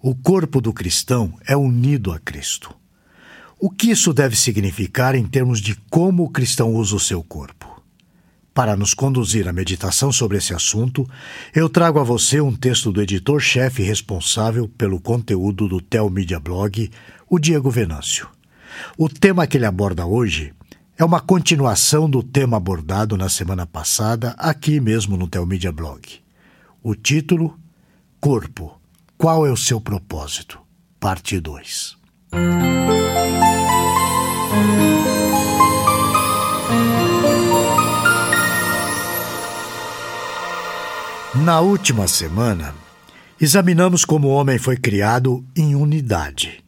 O corpo do cristão é unido a Cristo. O que isso deve significar em termos de como o cristão usa o seu corpo? Para nos conduzir à meditação sobre esse assunto, eu trago a você um texto do editor-chefe responsável pelo conteúdo do Telmídia Blog, o Diego Venâncio. O tema que ele aborda hoje é uma continuação do tema abordado na semana passada, aqui mesmo no Telmídia Blog. O título: Corpo qual é o seu propósito? Parte 2. Na última semana, examinamos como o homem foi criado em unidade,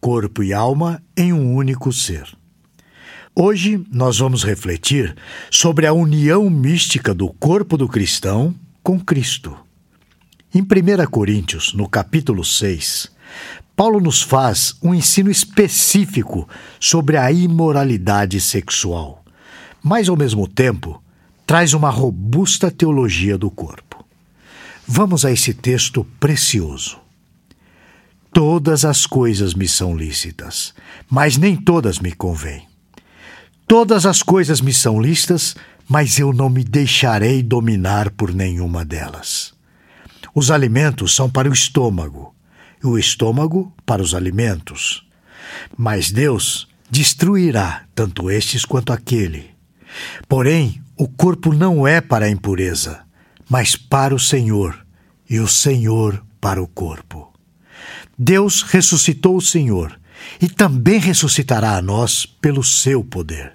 corpo e alma em um único ser. Hoje nós vamos refletir sobre a união mística do corpo do cristão com Cristo. Em 1 Coríntios, no capítulo 6, Paulo nos faz um ensino específico sobre a imoralidade sexual, mas ao mesmo tempo traz uma robusta teologia do corpo. Vamos a esse texto precioso. Todas as coisas me são lícitas, mas nem todas me convêm. Todas as coisas me são lícitas, mas eu não me deixarei dominar por nenhuma delas. Os alimentos são para o estômago, e o estômago para os alimentos. Mas Deus destruirá tanto estes quanto aquele. Porém, o corpo não é para a impureza, mas para o Senhor, e o Senhor para o corpo. Deus ressuscitou o Senhor e também ressuscitará a nós pelo seu poder.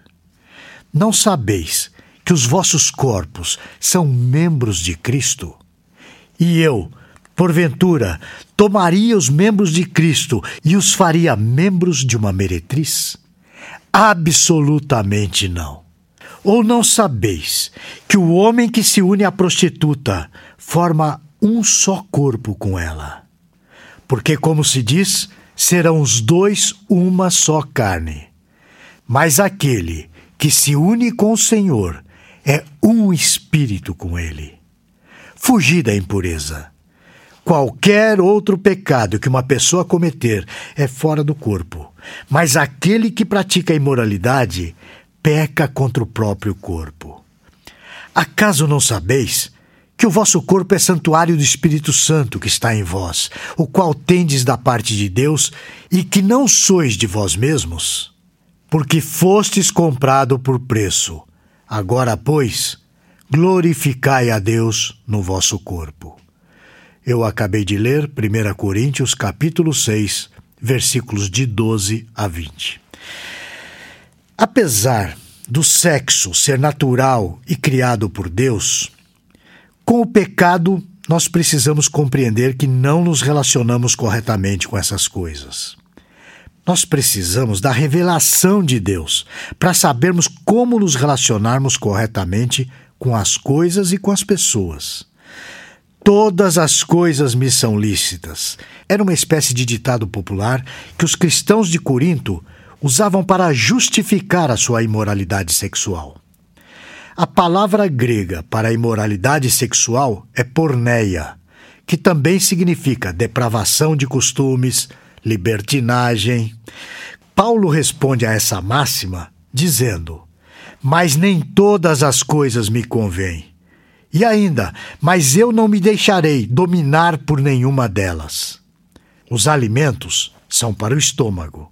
Não sabeis que os vossos corpos são membros de Cristo? E eu, porventura, tomaria os membros de Cristo e os faria membros de uma meretriz? Absolutamente não. Ou não sabeis que o homem que se une à prostituta forma um só corpo com ela? Porque, como se diz, serão os dois uma só carne. Mas aquele que se une com o Senhor é um espírito com ele fugir da impureza. Qualquer outro pecado que uma pessoa cometer é fora do corpo, mas aquele que pratica a imoralidade peca contra o próprio corpo. Acaso não sabeis que o vosso corpo é santuário do Espírito Santo que está em vós, o qual tendes da parte de Deus e que não sois de vós mesmos? Porque fostes comprado por preço. Agora, pois, glorificai a Deus no vosso corpo. Eu acabei de ler 1 Coríntios capítulo 6, versículos de 12 a 20. Apesar do sexo ser natural e criado por Deus, com o pecado nós precisamos compreender que não nos relacionamos corretamente com essas coisas. Nós precisamos da revelação de Deus para sabermos como nos relacionarmos corretamente com as coisas e com as pessoas. Todas as coisas me são lícitas. Era uma espécie de ditado popular que os cristãos de Corinto usavam para justificar a sua imoralidade sexual. A palavra grega para imoralidade sexual é porneia, que também significa depravação de costumes, libertinagem. Paulo responde a essa máxima dizendo: mas nem todas as coisas me convêm. E ainda, mas eu não me deixarei dominar por nenhuma delas. Os alimentos são para o estômago.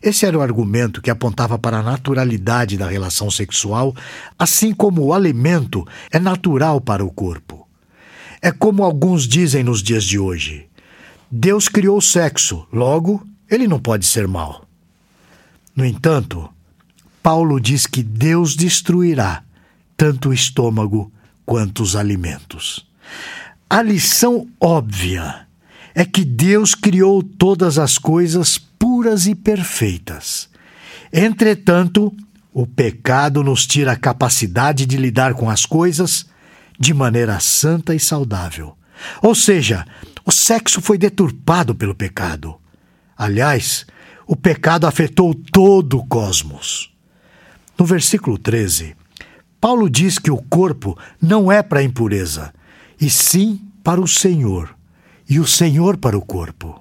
Esse era o argumento que apontava para a naturalidade da relação sexual, assim como o alimento é natural para o corpo. É como alguns dizem nos dias de hoje: Deus criou o sexo, logo, ele não pode ser mal. No entanto, Paulo diz que Deus destruirá tanto o estômago quanto os alimentos. A lição óbvia é que Deus criou todas as coisas puras e perfeitas. Entretanto, o pecado nos tira a capacidade de lidar com as coisas de maneira santa e saudável. Ou seja, o sexo foi deturpado pelo pecado. Aliás, o pecado afetou todo o cosmos. No versículo 13, Paulo diz que o corpo não é para a impureza, e sim para o Senhor, e o Senhor para o corpo.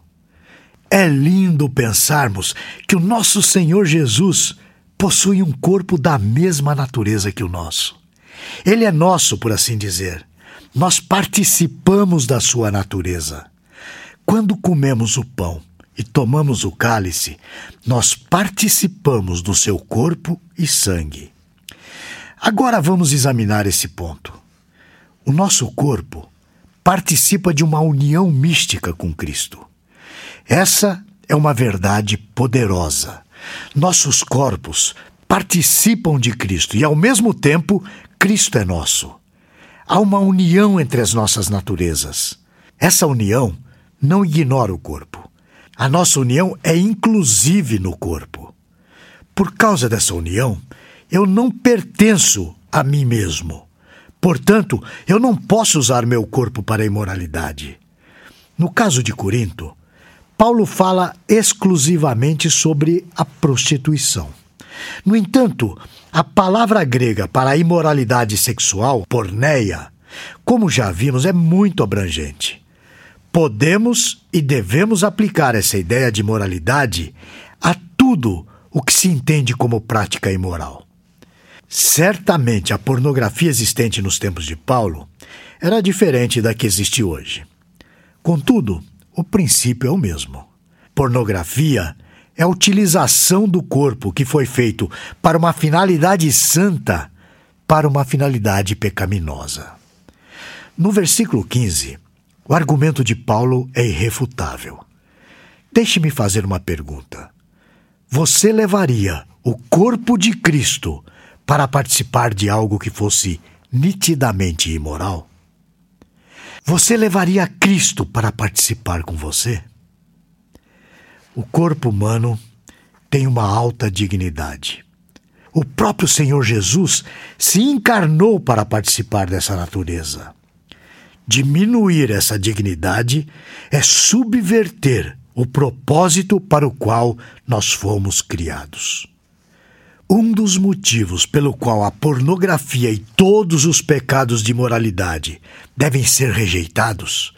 É lindo pensarmos que o nosso Senhor Jesus possui um corpo da mesma natureza que o nosso. Ele é nosso, por assim dizer. Nós participamos da sua natureza. Quando comemos o pão e tomamos o cálice, nós participamos do seu corpo e sangue. Agora vamos examinar esse ponto. O nosso corpo participa de uma união mística com Cristo. Essa é uma verdade poderosa. Nossos corpos participam de Cristo e, ao mesmo tempo, Cristo é nosso. Há uma união entre as nossas naturezas. Essa união não ignora o corpo. A nossa união é inclusive no corpo. Por causa dessa união, eu não pertenço a mim mesmo. Portanto, eu não posso usar meu corpo para a imoralidade. No caso de Corinto, Paulo fala exclusivamente sobre a prostituição. No entanto, a palavra grega para a imoralidade sexual, porneia, como já vimos, é muito abrangente. Podemos e devemos aplicar essa ideia de moralidade a tudo o que se entende como prática imoral. Certamente a pornografia existente nos tempos de Paulo era diferente da que existe hoje. Contudo, o princípio é o mesmo. Pornografia é a utilização do corpo que foi feito para uma finalidade santa para uma finalidade pecaminosa. No versículo 15, o argumento de Paulo é irrefutável. Deixe-me fazer uma pergunta. Você levaria o corpo de Cristo para participar de algo que fosse nitidamente imoral? Você levaria Cristo para participar com você? O corpo humano tem uma alta dignidade. O próprio Senhor Jesus se encarnou para participar dessa natureza. Diminuir essa dignidade é subverter o propósito para o qual nós fomos criados. Um dos motivos pelo qual a pornografia e todos os pecados de moralidade devem ser rejeitados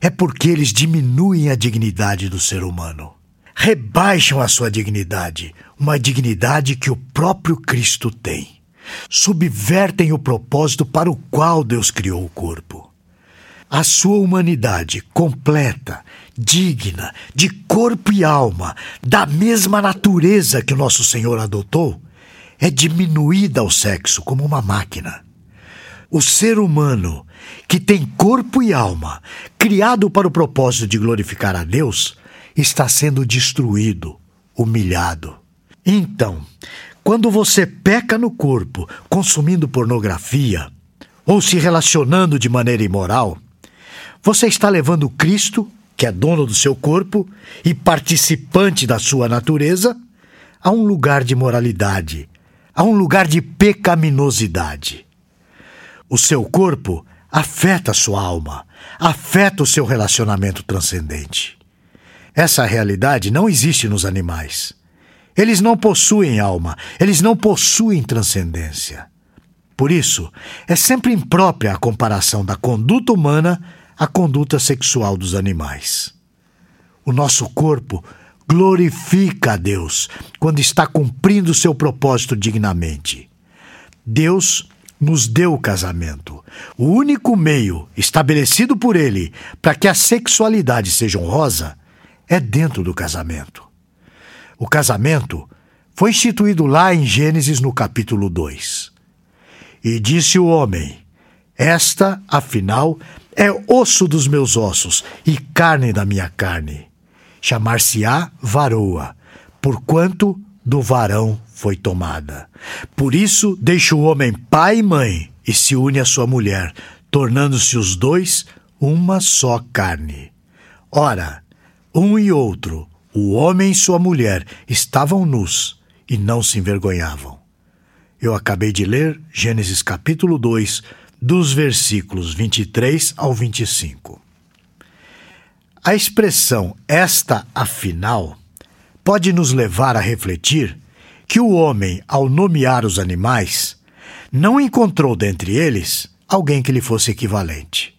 é porque eles diminuem a dignidade do ser humano. Rebaixam a sua dignidade, uma dignidade que o próprio Cristo tem. Subvertem o propósito para o qual Deus criou o corpo. A sua humanidade completa, digna, de corpo e alma, da mesma natureza que o nosso Senhor adotou, é diminuída ao sexo como uma máquina. O ser humano, que tem corpo e alma, criado para o propósito de glorificar a Deus, está sendo destruído, humilhado. Então, quando você peca no corpo, consumindo pornografia, ou se relacionando de maneira imoral, você está levando Cristo, que é dono do seu corpo e participante da sua natureza, a um lugar de moralidade, a um lugar de pecaminosidade. O seu corpo afeta a sua alma, afeta o seu relacionamento transcendente. Essa realidade não existe nos animais. Eles não possuem alma, eles não possuem transcendência. Por isso, é sempre imprópria a comparação da conduta humana à conduta sexual dos animais. O nosso corpo glorifica a Deus quando está cumprindo seu propósito dignamente. Deus nos deu o casamento, o único meio estabelecido por Ele para que a sexualidade seja honrosa é dentro do casamento. O casamento foi instituído lá em Gênesis no capítulo 2. E disse o homem: Esta, afinal, é osso dos meus ossos e carne da minha carne chamar-se-á varoa, porquanto do varão foi tomada. Por isso deixa o homem pai e mãe e se une à sua mulher, tornando-se os dois uma só carne. Ora, um e outro, o homem e sua mulher, estavam nus e não se envergonhavam. Eu acabei de ler Gênesis capítulo 2, dos versículos 23 ao 25. A expressão esta afinal pode nos levar a refletir que o homem, ao nomear os animais, não encontrou dentre eles alguém que lhe fosse equivalente.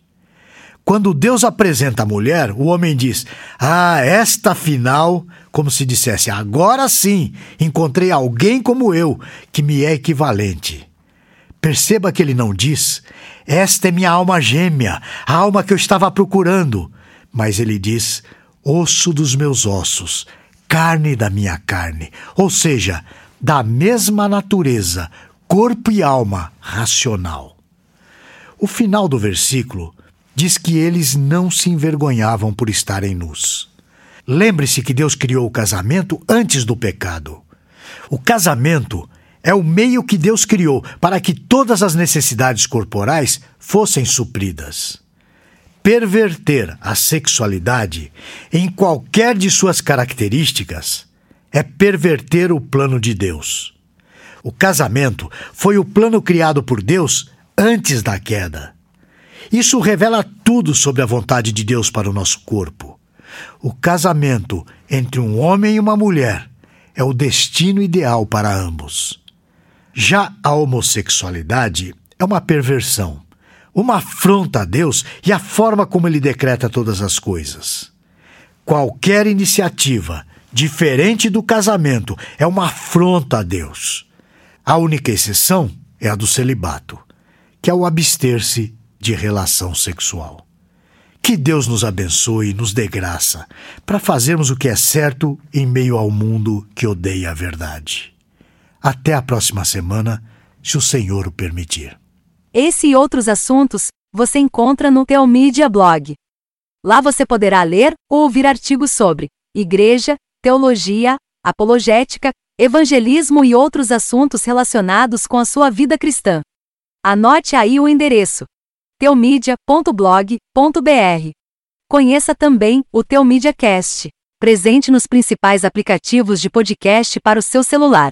Quando Deus apresenta a mulher, o homem diz: Ah, esta final, como se dissesse, agora sim encontrei alguém como eu, que me é equivalente. Perceba que ele não diz: Esta é minha alma gêmea, a alma que eu estava procurando. Mas ele diz: Osso dos meus ossos, carne da minha carne. Ou seja, da mesma natureza, corpo e alma racional. O final do versículo diz que eles não se envergonhavam por estarem nus. Lembre-se que Deus criou o casamento antes do pecado. O casamento é o meio que Deus criou para que todas as necessidades corporais fossem supridas. Perverter a sexualidade em qualquer de suas características é perverter o plano de Deus. O casamento foi o plano criado por Deus antes da queda. Isso revela tudo sobre a vontade de Deus para o nosso corpo. O casamento entre um homem e uma mulher é o destino ideal para ambos. Já a homossexualidade é uma perversão, uma afronta a Deus e a forma como ele decreta todas as coisas. Qualquer iniciativa diferente do casamento é uma afronta a Deus. A única exceção é a do celibato, que é o abster-se de relação sexual. Que Deus nos abençoe e nos dê graça para fazermos o que é certo em meio ao mundo que odeia a verdade. Até a próxima semana, se o Senhor o permitir. Esse e outros assuntos você encontra no Teomídia Blog. Lá você poderá ler ou ouvir artigos sobre igreja, teologia, apologética, evangelismo e outros assuntos relacionados com a sua vida cristã. Anote aí o endereço: teomídia.blog.br. Conheça também o Teomídia Cast, presente nos principais aplicativos de podcast para o seu celular.